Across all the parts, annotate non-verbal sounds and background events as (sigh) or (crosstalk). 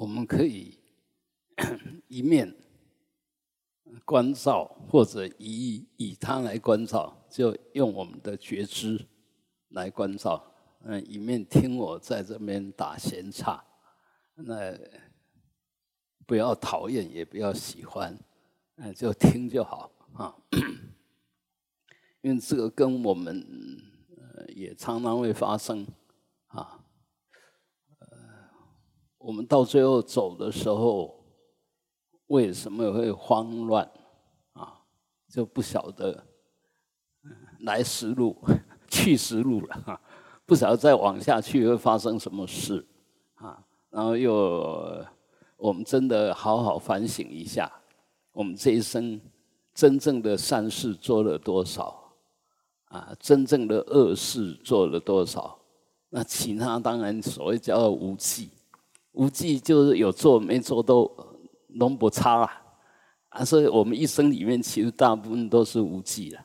我们可以 (coughs) 一面关照，或者以以它来关照，就用我们的觉知来关照。嗯，一面听我在这边打闲岔，那不要讨厌，也不要喜欢，嗯，就听就好啊。(coughs) 因为这个跟我们呃也常常会发生啊。呃，我们到最后走的时候，为什么会慌乱啊？就不晓得来时路、(laughs) 去时路了哈。不晓得再往下去会发生什么事啊？然后又我们真的好好反省一下，我们这一生真正的善事做了多少啊？真正的恶事做了多少？那其他当然所谓叫无忌，无忌就是有做没做都弄不差啊。啊，所以我们一生里面其实大部分都是无忌了，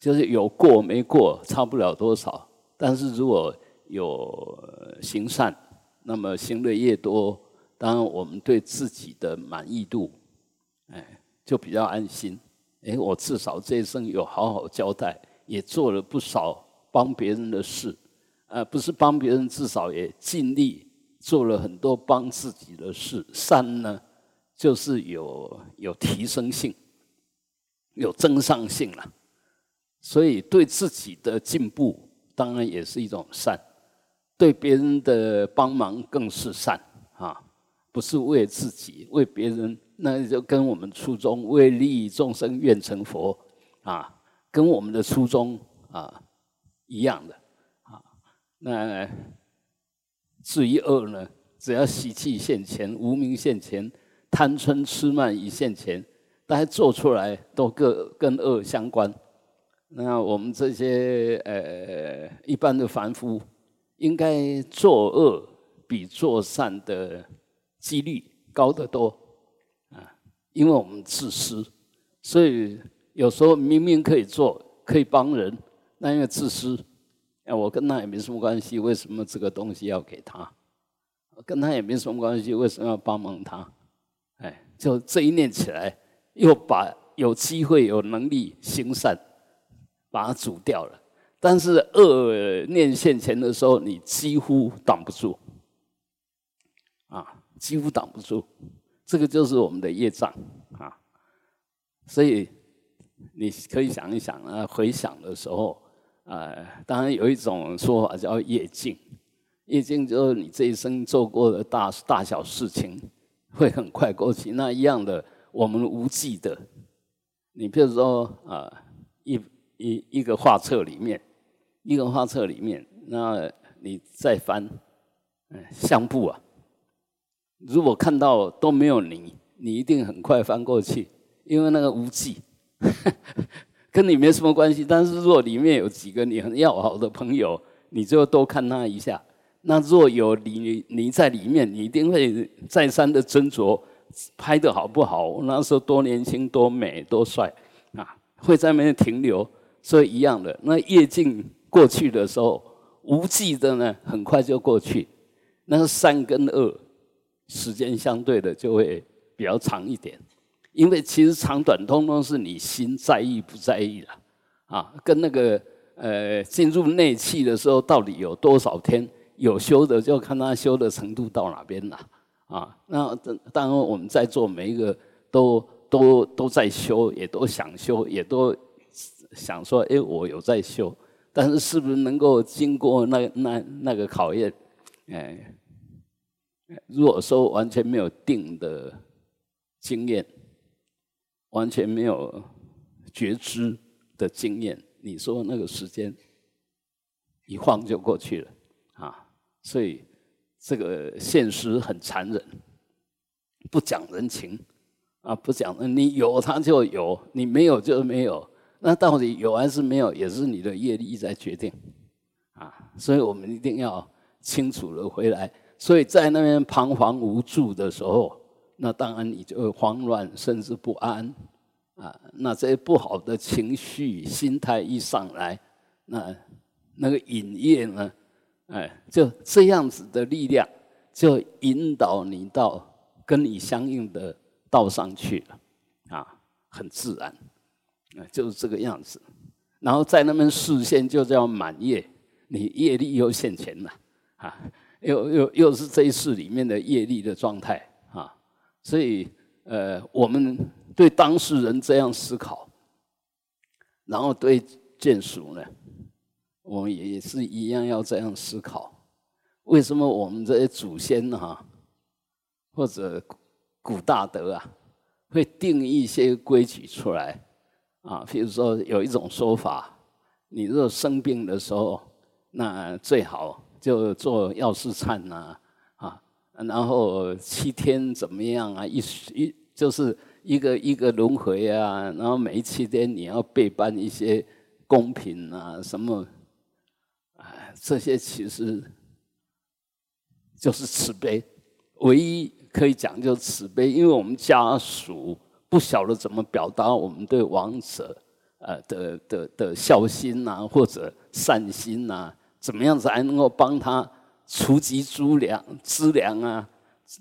就是有过没过差不了多少。但是如果有行善，那么行的越多，当然我们对自己的满意度，哎，就比较安心。哎，我至少这一生有好好交代，也做了不少帮别人的事，呃，不是帮别人，至少也尽力做了很多帮自己的事。善呢，就是有有提升性，有增上性了。所以对自己的进步。当然也是一种善，对别人的帮忙更是善啊！不是为自己，为别人，那就跟我们初衷为利益众生愿成佛啊，跟我们的初衷啊一样的啊。那至于恶呢，只要习气现前、无名现前、贪嗔痴慢疑现前，大家做出来都各跟恶相关。那我们这些呃一般的凡夫，应该作恶比做善的几率高得多啊，因为我们自私，所以有时候明明可以做，可以帮人，那因为自私，哎我跟他也没什么关系，为什么这个东西要给他？跟他也没什么关系，为什么要帮忙他？哎，就这一念起来，又把有机会、有能力行善。把它煮掉了，但是恶念现前的时候，你几乎挡不住，啊，几乎挡不住，这个就是我们的业障啊。所以你可以想一想啊，回想的时候，呃，当然有一种说法叫业境，业境就是你这一生做过的大大小事情会很快过去。那一样的，我们无记的，你比如说啊，一。一一个画册里面，一个画册里面，那你再翻，嗯，相簿啊，如果看到都没有你，你一定很快翻过去，因为那个无忌，跟你没什么关系。但是若里面有几个你很要好的朋友，你就多看他一下。那若有你你在里面，你一定会再三的斟酌拍的好不好，那时候多年轻、多美、多帅啊，会在那边停留。所以一样的，那业境过去的时候，无际的呢，很快就过去。那个善跟二，时间相对的就会比较长一点。因为其实长短通通是你心在意不在意了啊，跟那个呃进入内气的时候到底有多少天有修的，就看他修的程度到哪边了啊。那当然我们在座每一个都都都在修，也都想修，也都。想说，哎，我有在修，但是是不是能够经过那那那个考验？哎，如果说完全没有定的经验，完全没有觉知的经验，你说那个时间一晃就过去了啊！所以这个现实很残忍，不讲人情啊，不讲，你有它就有，你没有就没有。那到底有还是没有，也是你的业力在决定，啊，所以我们一定要清楚的回来。所以在那边彷徨无助的时候，那当然你就会慌乱，甚至不安，啊，那这些不好的情绪、心态一上来，那那个隐业呢，哎，就这样子的力量，就引导你到跟你相应的道上去了，啊，很自然，啊，就是这个样子。然后在那边视线就叫满业，你业力又现前了，啊，又又又是这一世里面的业力的状态，所以呃，我们对当事人这样思考，然后对眷属呢，我们也是一样要这样思考。为什么我们这些祖先哈，或者古大德啊，会定一些规矩出来啊？比如说有一种说法，你若生病的时候，那最好就做药师忏呐，啊，然后七天怎么样啊？一一就是一个一个轮回啊，然后每一七天你要备办一些贡品啊，什么，哎，这些其实。就是慈悲，唯一可以讲就是慈悲，因为我们家属不晓得怎么表达我们对亡者呃的的的孝心呐，或者善心呐，怎么样子还能够帮他除疾诸粮资粮啊，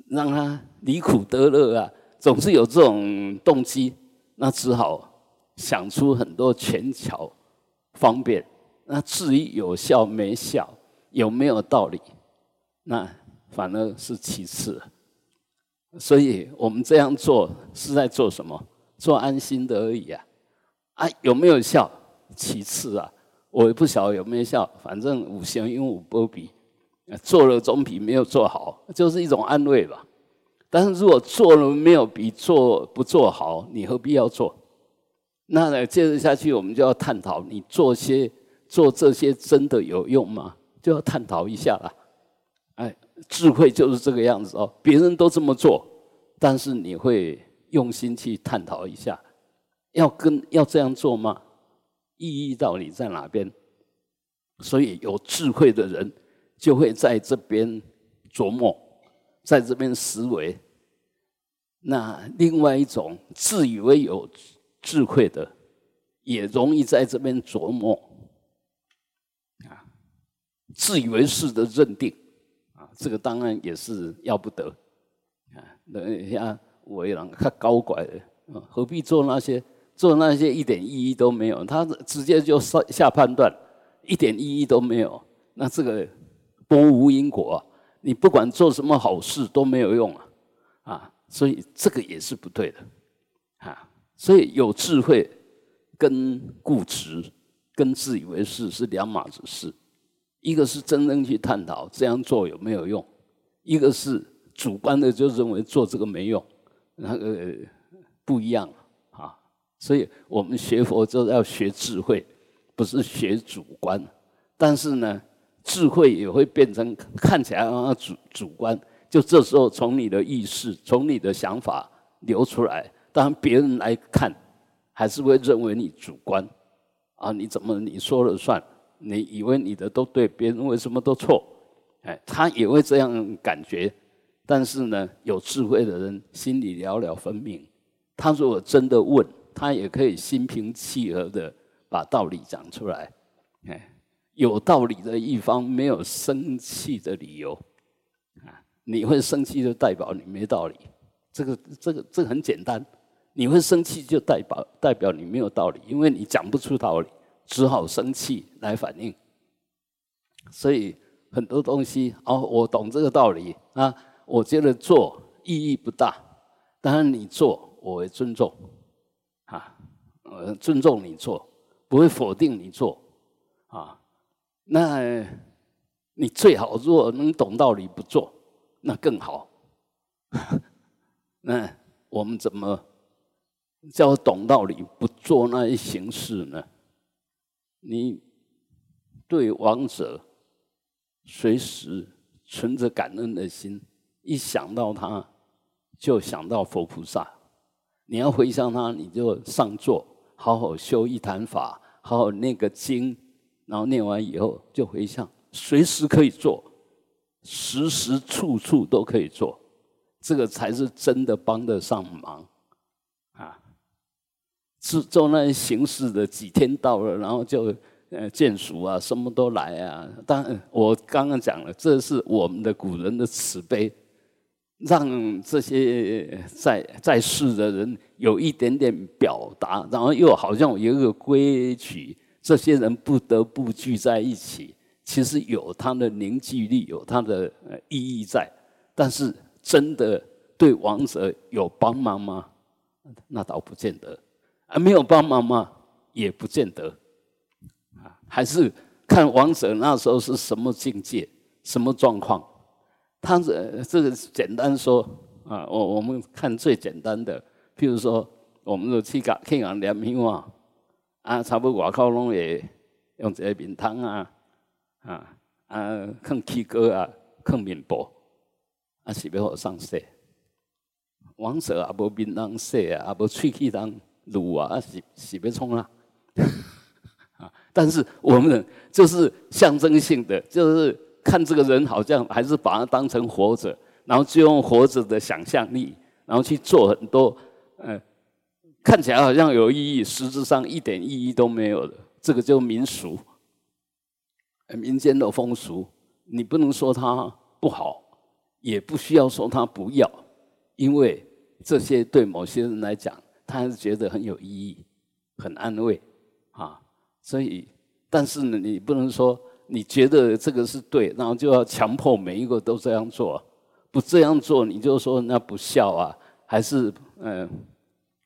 让他离苦得乐啊，总是有这种动机，那只好想出很多权巧方便。那至于有效没效，有没有道理，那。反而是其次，所以我们这样做是在做什么？做安心的而已啊！啊，有没有效？其次啊，我也不晓得有没有效。反正五行因五波比，做了总比没有做好，就是一种安慰吧。但是如果做了没有比做不做好，你何必要做？那呢，接着下去我们就要探讨：你做些做这些真的有用吗？就要探讨一下了。智慧就是这个样子哦，别人都这么做，但是你会用心去探讨一下，要跟要这样做吗？意义到底在哪边？所以有智慧的人就会在这边琢磨，在这边思维。那另外一种自以为有智慧的，也容易在这边琢磨啊，自以为是的认定啊。这个当然也是要不得啊！等下为人他高拐的，何必做那些做那些一点意义都没有？他直接就下下判断，一点意义都没有。那这个波无因果！你不管做什么好事都没有用啊！啊，所以这个也是不对的啊！所以有智慧跟固执跟自以为是是两码子事。一个是真正去探讨这样做有没有用，一个是主观的就认为做这个没用，那个不一样啊。所以我们学佛就要学智慧，不是学主观。但是呢，智慧也会变成看起来啊主主观，就这时候从你的意识、从你的想法流出来，当别人来看还是会认为你主观啊，你怎么你说了算？你以为你的都对，别人为什么都错？哎，他也会这样感觉。但是呢，有智慧的人心里了了分明。他如果真的问，他也可以心平气和的把道理讲出来。哎，有道理的一方没有生气的理由。啊，你会生气就代表你没道理。这个这个这个很简单。你会生气就代表代表你没有道理，因为你讲不出道理。只好生气来反应，所以很多东西哦，我懂这个道理啊，我觉得做意义不大，当然你做我会尊重，啊，呃，尊重你做，不会否定你做，那你最好如果能懂道理不做，那更好，(laughs) 那我们怎么叫懂道理不做那些形式呢？你对亡者随时存着感恩的心，一想到他，就想到佛菩萨。你要回向他，你就上座，好好修一坛法，好好念个经，然后念完以后就回向，随时可以做，时时处处都可以做，这个才是真的帮得上忙。啊！是做那些形式的，几天到了，然后就呃见熟啊，什么都来啊。当然，我刚刚讲了，这是我们的古人的慈悲，让这些在在世的人有一点点表达，然后又好像有一个规矩，这些人不得不聚在一起。其实有它的凝聚力，有它的意义在，但是真的对王者有帮忙吗？那倒不见得。啊，没有帮忙吗？也不见得。啊，还是看王者那时候是什么境界、什么状况。他这这个简单说啊，我我们看最简单的，譬如说，我们去讲去讲连米话，啊，差不多外口拢会用一个面汤啊。啊啊，放起歌啊，放面包，啊是要互上色。王者啊，无面当色啊，啊无喙齿当卤啊，啊是是要冲啊。啊，但是我们就是象征性的，就是看这个人好像还是把他当成活着，然后就用活着的想象力，然后去做很多，呃，看起来好像有意义，实质上一点意义都没有的，这个就民俗。民间的风俗，你不能说它不好，也不需要说它不要，因为这些对某些人来讲，他还是觉得很有意义、很安慰啊。所以，但是呢，你不能说你觉得这个是对，然后就要强迫每一个都这样做，不这样做你就说那不孝啊，还是嗯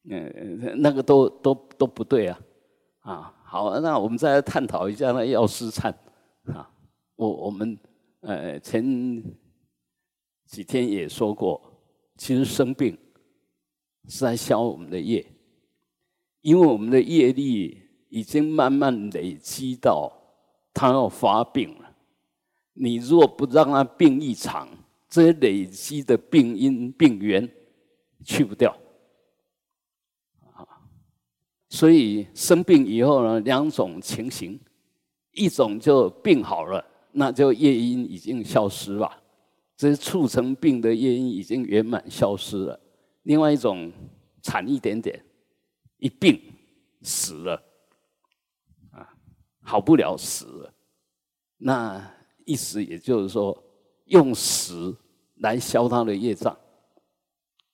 嗯那个都都都不对啊啊。好，那我们再来探讨一下那药师忏。啊，我我们呃前几天也说过，其实生病是在消我们的业，因为我们的业力已经慢慢累积到他要发病了。你如果不让他病一场，这些累积的病因病源去不掉。所以生病以后呢，两种情形。一种就病好了，那就业因已经消失了，这促成病的业因已经圆满消失了。另外一种惨一点点，一病死了，啊，好不了死了。那意思也就是说，用死来消他的业障，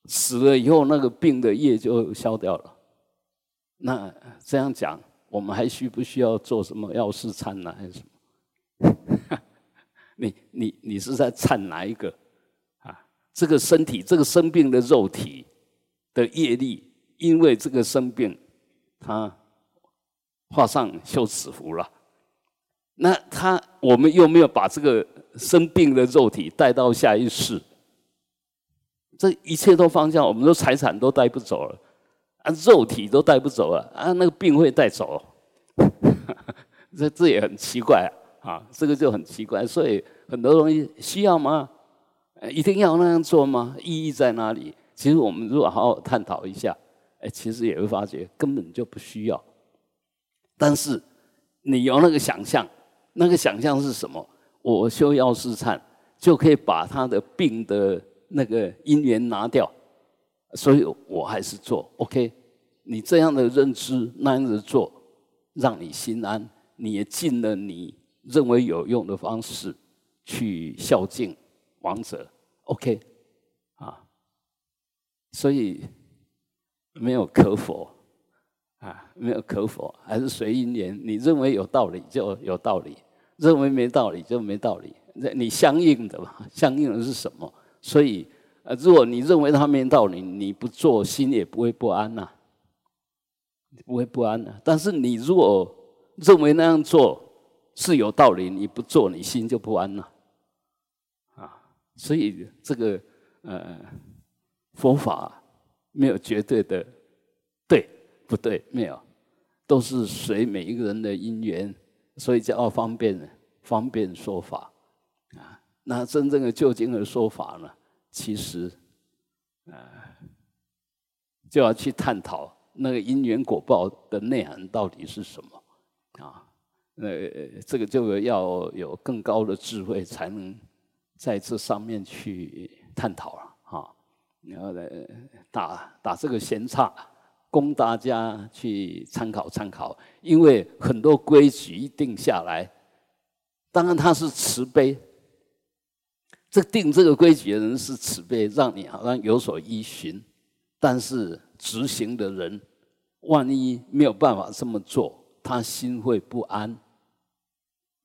死了以后那个病的业就消掉了。那这样讲。我们还需不需要做什么药师忏呢？还是什么？你你你是在忏哪一个啊？这个身体，这个生病的肉体的业力，因为这个生病，他画上休止符了。那他我们又没有把这个生病的肉体带到下一世，这一切都放下，我们的财产都带不走了。啊，肉体都带不走了啊，那个病会带走，(laughs) 这这也很奇怪啊，这个就很奇怪。所以很多东西需要吗？一定要那样做吗？意义在哪里？其实我们如果好好探讨一下，哎，其实也会发觉根本就不需要。但是你有那个想象，那个想象是什么？我修药师忏就可以把他的病的那个因缘拿掉。所以我还是做 OK，你这样的认知那样子做，让你心安，你也尽了你认为有用的方式去孝敬王者 OK，啊，所以没有可否啊，没有可否，还是随因缘。你认为有道理就有道理，认为没道理就没道理。那你相应的嘛，相应的是什么？所以。呃，如果你认为他没道理，你不做，心也不会不安呐，不会不安的。但是你如果认为那样做是有道理，你不做，你心就不安了。啊，所以这个呃，佛法没有绝对的对不对，没有，都是随每一个人的因缘，所以叫方便方便说法啊。那真正的究竟的说法呢？其实，呃，就要去探讨那个因缘果报的内涵到底是什么啊？呃，这个就要有更高的智慧，才能在这上面去探讨了哈。然后呢，打打这个闲岔，供大家去参考参考。因为很多规矩一定下来，当然它是慈悲，这定这个规矩的人是慈悲，让你好像有所依循。但是执行的人，万一没有办法这么做，他心会不安。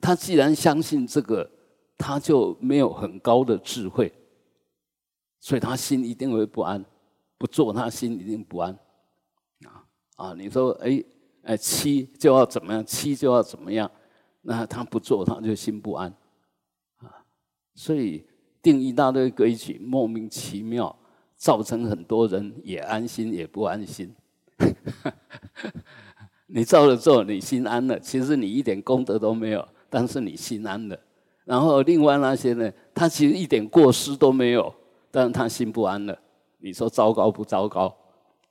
他既然相信这个，他就没有很高的智慧，所以他心一定会不安。不做，他心一定不安。啊啊！你说，哎哎，七就要怎么样？七就要怎么样？那他不做，他就心不安。啊，所以定一大堆规矩，莫名其妙，造成很多人也安心也不安心。(laughs) 你照着做，你心安了，其实你一点功德都没有。但是你心安了，然后另外那些呢，他其实一点过失都没有，但是他心不安了。你说糟糕不糟糕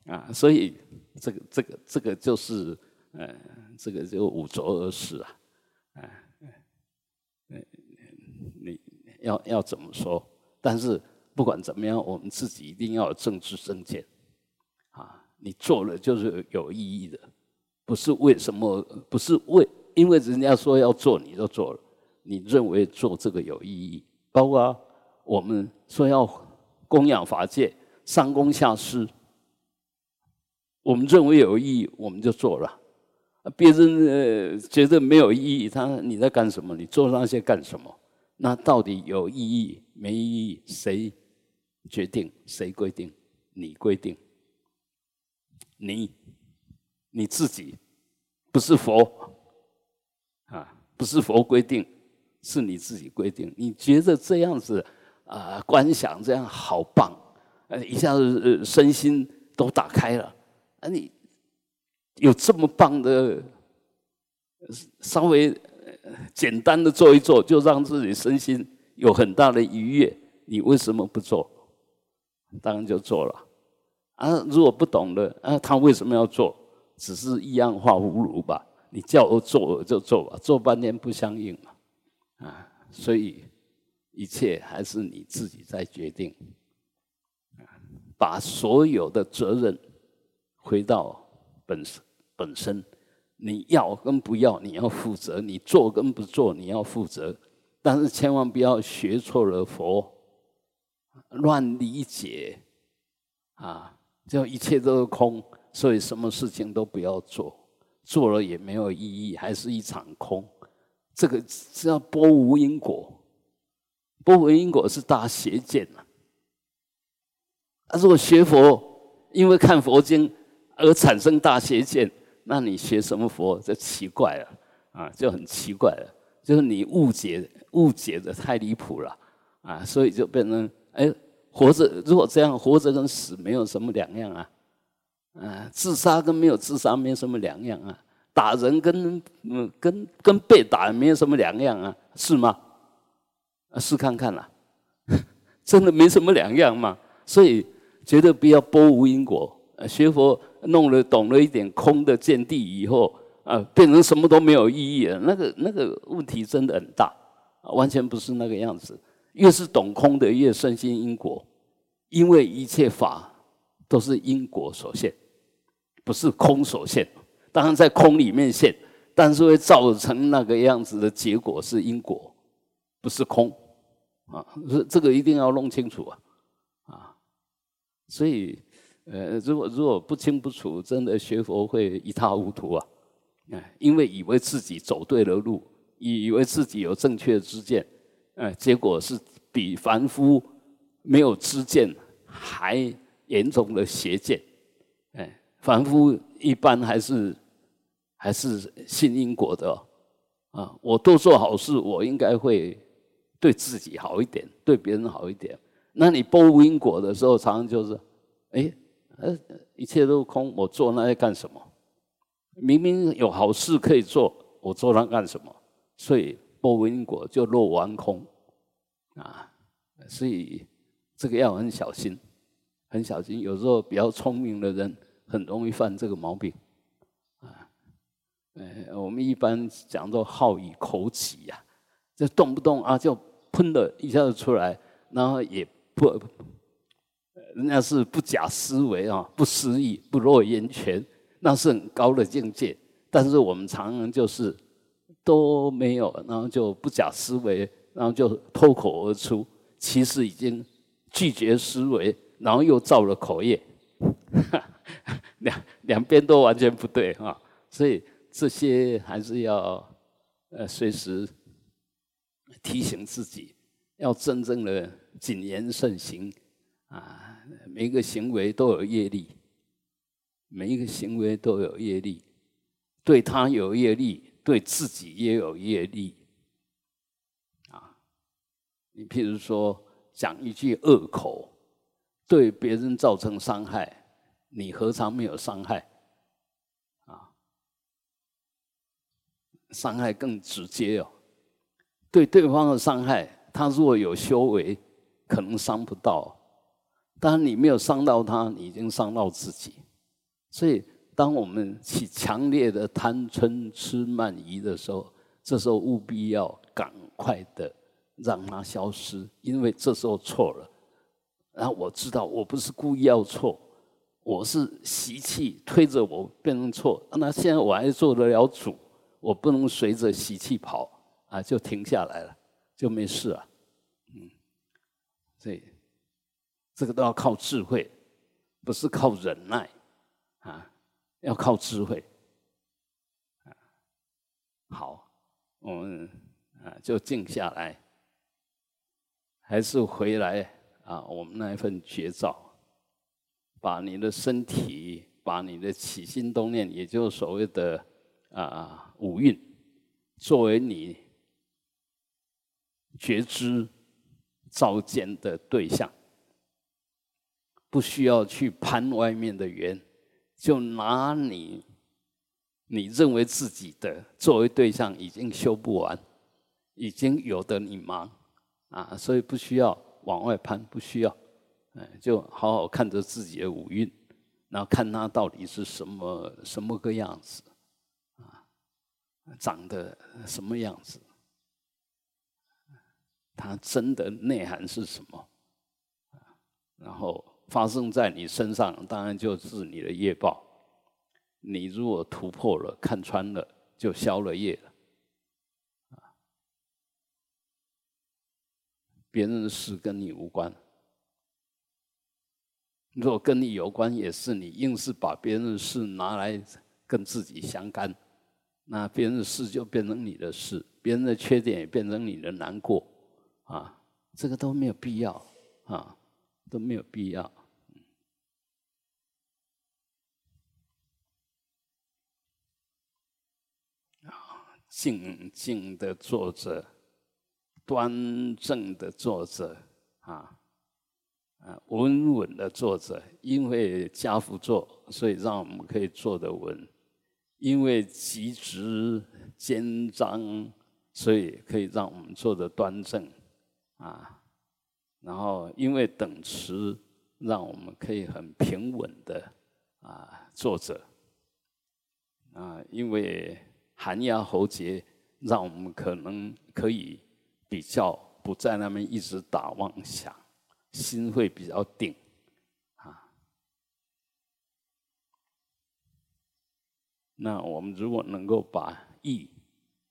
啊？所以这个这个这个就是，呃，这个就五浊而事啊，啊，你要要怎么说？但是不管怎么样，我们自己一定要有政治正见啊！你做了就是有意义的，不是为什么？不是为。因为人家说要做，你就做了。你认为做这个有意义？包括我们说要供养法界、上供下施，我们认为有意义，我们就做了。别人呃觉得没有意义，他你在干什么？你做那些干什么？那到底有意义没意义？谁决定？谁规定？你规定？你你自己不是佛。啊，不是佛规定，是你自己规定。你觉得这样子啊，观想这样好棒，呃，一下子身心都打开了。啊，你有这么棒的，稍微简单的做一做，就让自己身心有很大的愉悦。你为什么不做？当然就做了。啊，如果不懂的，啊，他为什么要做？只是一样化葫芦吧。你叫我做我就做吧，做半天不相应嘛，啊，所以一切还是你自己在决定，把所有的责任回到本身本身，你要跟不要你要负责，你做跟不做你要负责，但是千万不要学错了佛，乱理解，啊，就一切都是空，所以什么事情都不要做。做了也没有意义，还是一场空。这个是要波无因果，波无因果是大邪见。啊，如果学佛，因为看佛经而产生大邪见，那你学什么佛就奇怪了啊，就很奇怪了。就是你误解误解的太离谱了啊，所以就变成哎，活着如果这样活着跟死没有什么两样啊。啊，自杀跟没有自杀没什么两样啊，打人跟嗯跟跟被打没有什么两样啊，是吗？啊，试看看啦，(laughs) 真的没什么两样嘛。所以绝对不要波无因果。学佛弄了懂了一点空的见地以后啊，变成什么都没有意义了。那个那个问题真的很大，完全不是那个样子。越是懂空的，越深信因果，因为一切法都是因果所现。不是空所现，当然在空里面现，但是会造成那个样子的结果是因果，不是空啊，这这个一定要弄清楚啊啊！所以呃，如果如果不清不楚，真的学佛会一塌糊涂啊！哎，因为以为自己走对了路，以为自己有正确的知见，哎，结果是比凡夫没有知见还严重的邪见。哎凡夫一般还是还是信因果的啊！我多做好事，我应该会对自己好一点，对别人好一点。那你不因果的时候，常常就是，哎，呃，一切都空，我做那些干什么？明明有好事可以做，我做那干什么？所以不因果就落完空啊！所以这个要很小心，很小心。有时候比较聪明的人。很容易犯这个毛病，啊，呃，我们一般讲做好以口起呀，这动不动啊就喷的一下子出来，然后也不人家是不假思维啊，不思议，不落言泉，那是很高的境界。但是我们常人就是都没有，然后就不假思维，然后就脱口而出，其实已经拒绝思维，然后又造了口业，(laughs) 两两边都完全不对啊。所以这些还是要呃随时提醒自己，要真正的谨言慎行啊。每一个行为都有业力，每一个行为都有业力。对他有业力，对自己也有业力。啊，你譬如说讲一句恶口，对别人造成伤害，你何尝没有伤害？啊，伤害更直接哦。对对方的伤害，他如果有修为，可能伤不到；但你没有伤到他，你已经伤到自己。所以。当我们起强烈的贪嗔痴慢疑的时候，这时候务必要赶快的让它消失，因为这时候错了。然后我知道我不是故意要错，我是习气推着我变成错。那现在我还做得了主，我不能随着习气跑啊，就停下来了，就没事了。嗯，所以这个都要靠智慧，不是靠忍耐啊。要靠智慧，好，我们啊就静下来，还是回来啊？我们那一份绝招，把你的身体，把你的起心动念，也就是所谓的啊五蕴，作为你觉知照见的对象，不需要去攀外面的缘。就拿你你认为自己的作为对象已经修不完，已经有的你忙啊，所以不需要往外攀，不需要，哎，就好好看着自己的五蕴，然后看它到底是什么什么个样子啊，长得什么样子，它真的内涵是什么然后。发生在你身上，当然就是你的业报。你如果突破了、看穿了，就消了业了。别人的事跟你无关。若跟你有关，也是你硬是把别人的事拿来跟自己相干，那别人的事就变成你的事，别人的缺点也变成你的难过，啊，这个都没有必要，啊，都没有必要。静静的坐着，端正的坐着，啊啊，稳稳的坐着。因为家父坐，所以让我们可以坐得稳；因为脊直肩张，所以可以让我们坐得端正，啊。然后因为等持，让我们可以很平稳的啊坐着，啊，因为。寒牙喉结，让我们可能可以比较不在那边一直打妄想，心会比较定啊。那我们如果能够把意，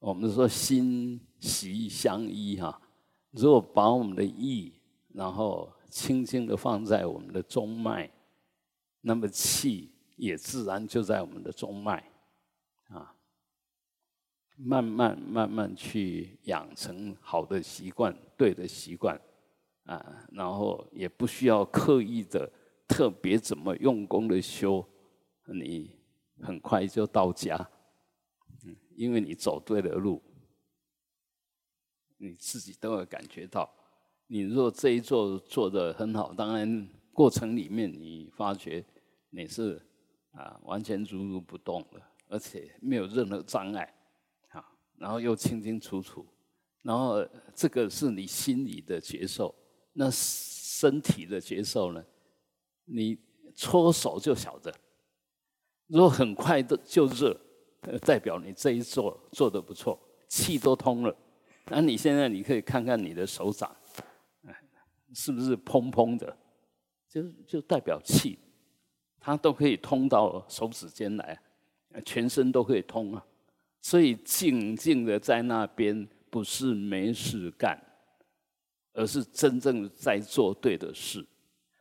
我们说心息相依哈，如果把我们的意，然后轻轻的放在我们的中脉，那么气也自然就在我们的中脉啊。慢慢慢慢去养成好的习惯，对的习惯，啊，然后也不需要刻意的特别怎么用功的修，你很快就到家，嗯，因为你走对了路，你自己都会感觉到。你若这一做做的很好，当然过程里面你发觉你是啊完全如如不动的，而且没有任何障碍。啊然后又清清楚楚，然后这个是你心里的接受，那身体的接受呢？你搓手就晓得，如果很快的就热，代表你这一做做的不错，气都通了。那你现在你可以看看你的手掌，是不是砰砰的？就就代表气，它都可以通到手指尖来，全身都可以通啊。所以静静的在那边，不是没事干，而是真正在做对的事。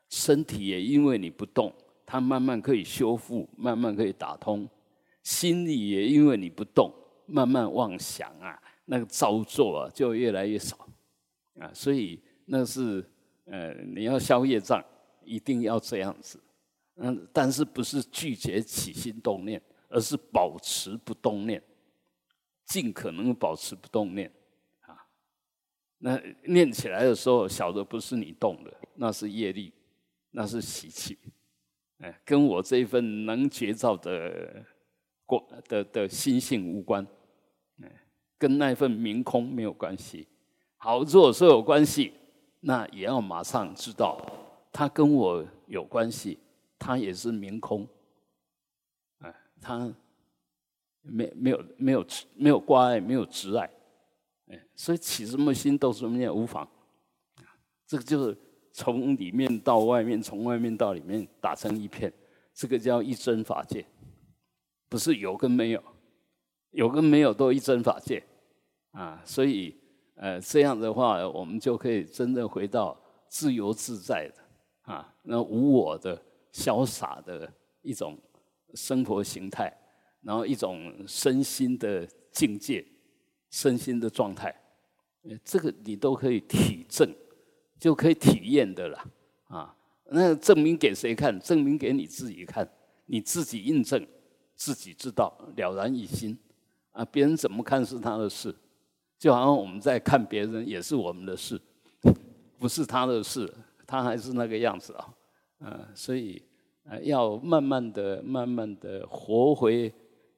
身体也因为你不动，它慢慢可以修复，慢慢可以打通。心里也因为你不动，慢慢妄想啊，那个造作啊就越来越少啊。所以那是呃，你要消业障，一定要这样子。嗯，但是不是拒绝起心动念，而是保持不动念。尽可能保持不动念，啊，那念起来的时候，晓得不是你动的，那是业力，那是习气，哎，跟我这一份能觉照的过的的心性无关，哎，跟那份明空没有关系。好，如果说有关系，那也要马上知道，他跟我有关系，他也是明空，哎，他。没没有没有没有挂碍，没有执碍，哎，所以起什么心动什么念无妨，这个就是从里面到外面，从外面到里面打成一片，这个叫一真法界，不是有跟没有，有跟没有都一真法界，啊，所以呃这样的话，我们就可以真正回到自由自在的啊，那无我的潇洒的一种生活形态。然后一种身心的境界，身心的状态，呃这个你都可以体证，就可以体验的了啊。那证明给谁看？证明给你自己看，你自己印证，自己知道了然于心啊。别人怎么看是他的事，就好像我们在看别人也是我们的事，不是他的事，他还是那个样子啊。嗯，所以呃，要慢慢的、慢慢的活回。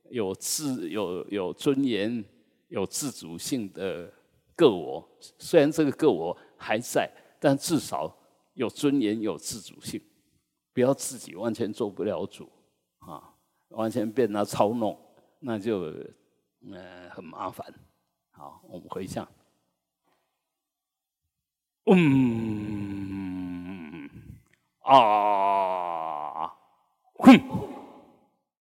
有自有有尊严、有自主性的个我，虽然这个个我还在，但至少有尊严、有自主性。不要自己完全做不了主啊，完全被他操弄，那就呃很麻烦。好，我们回向。嗯啊，哼。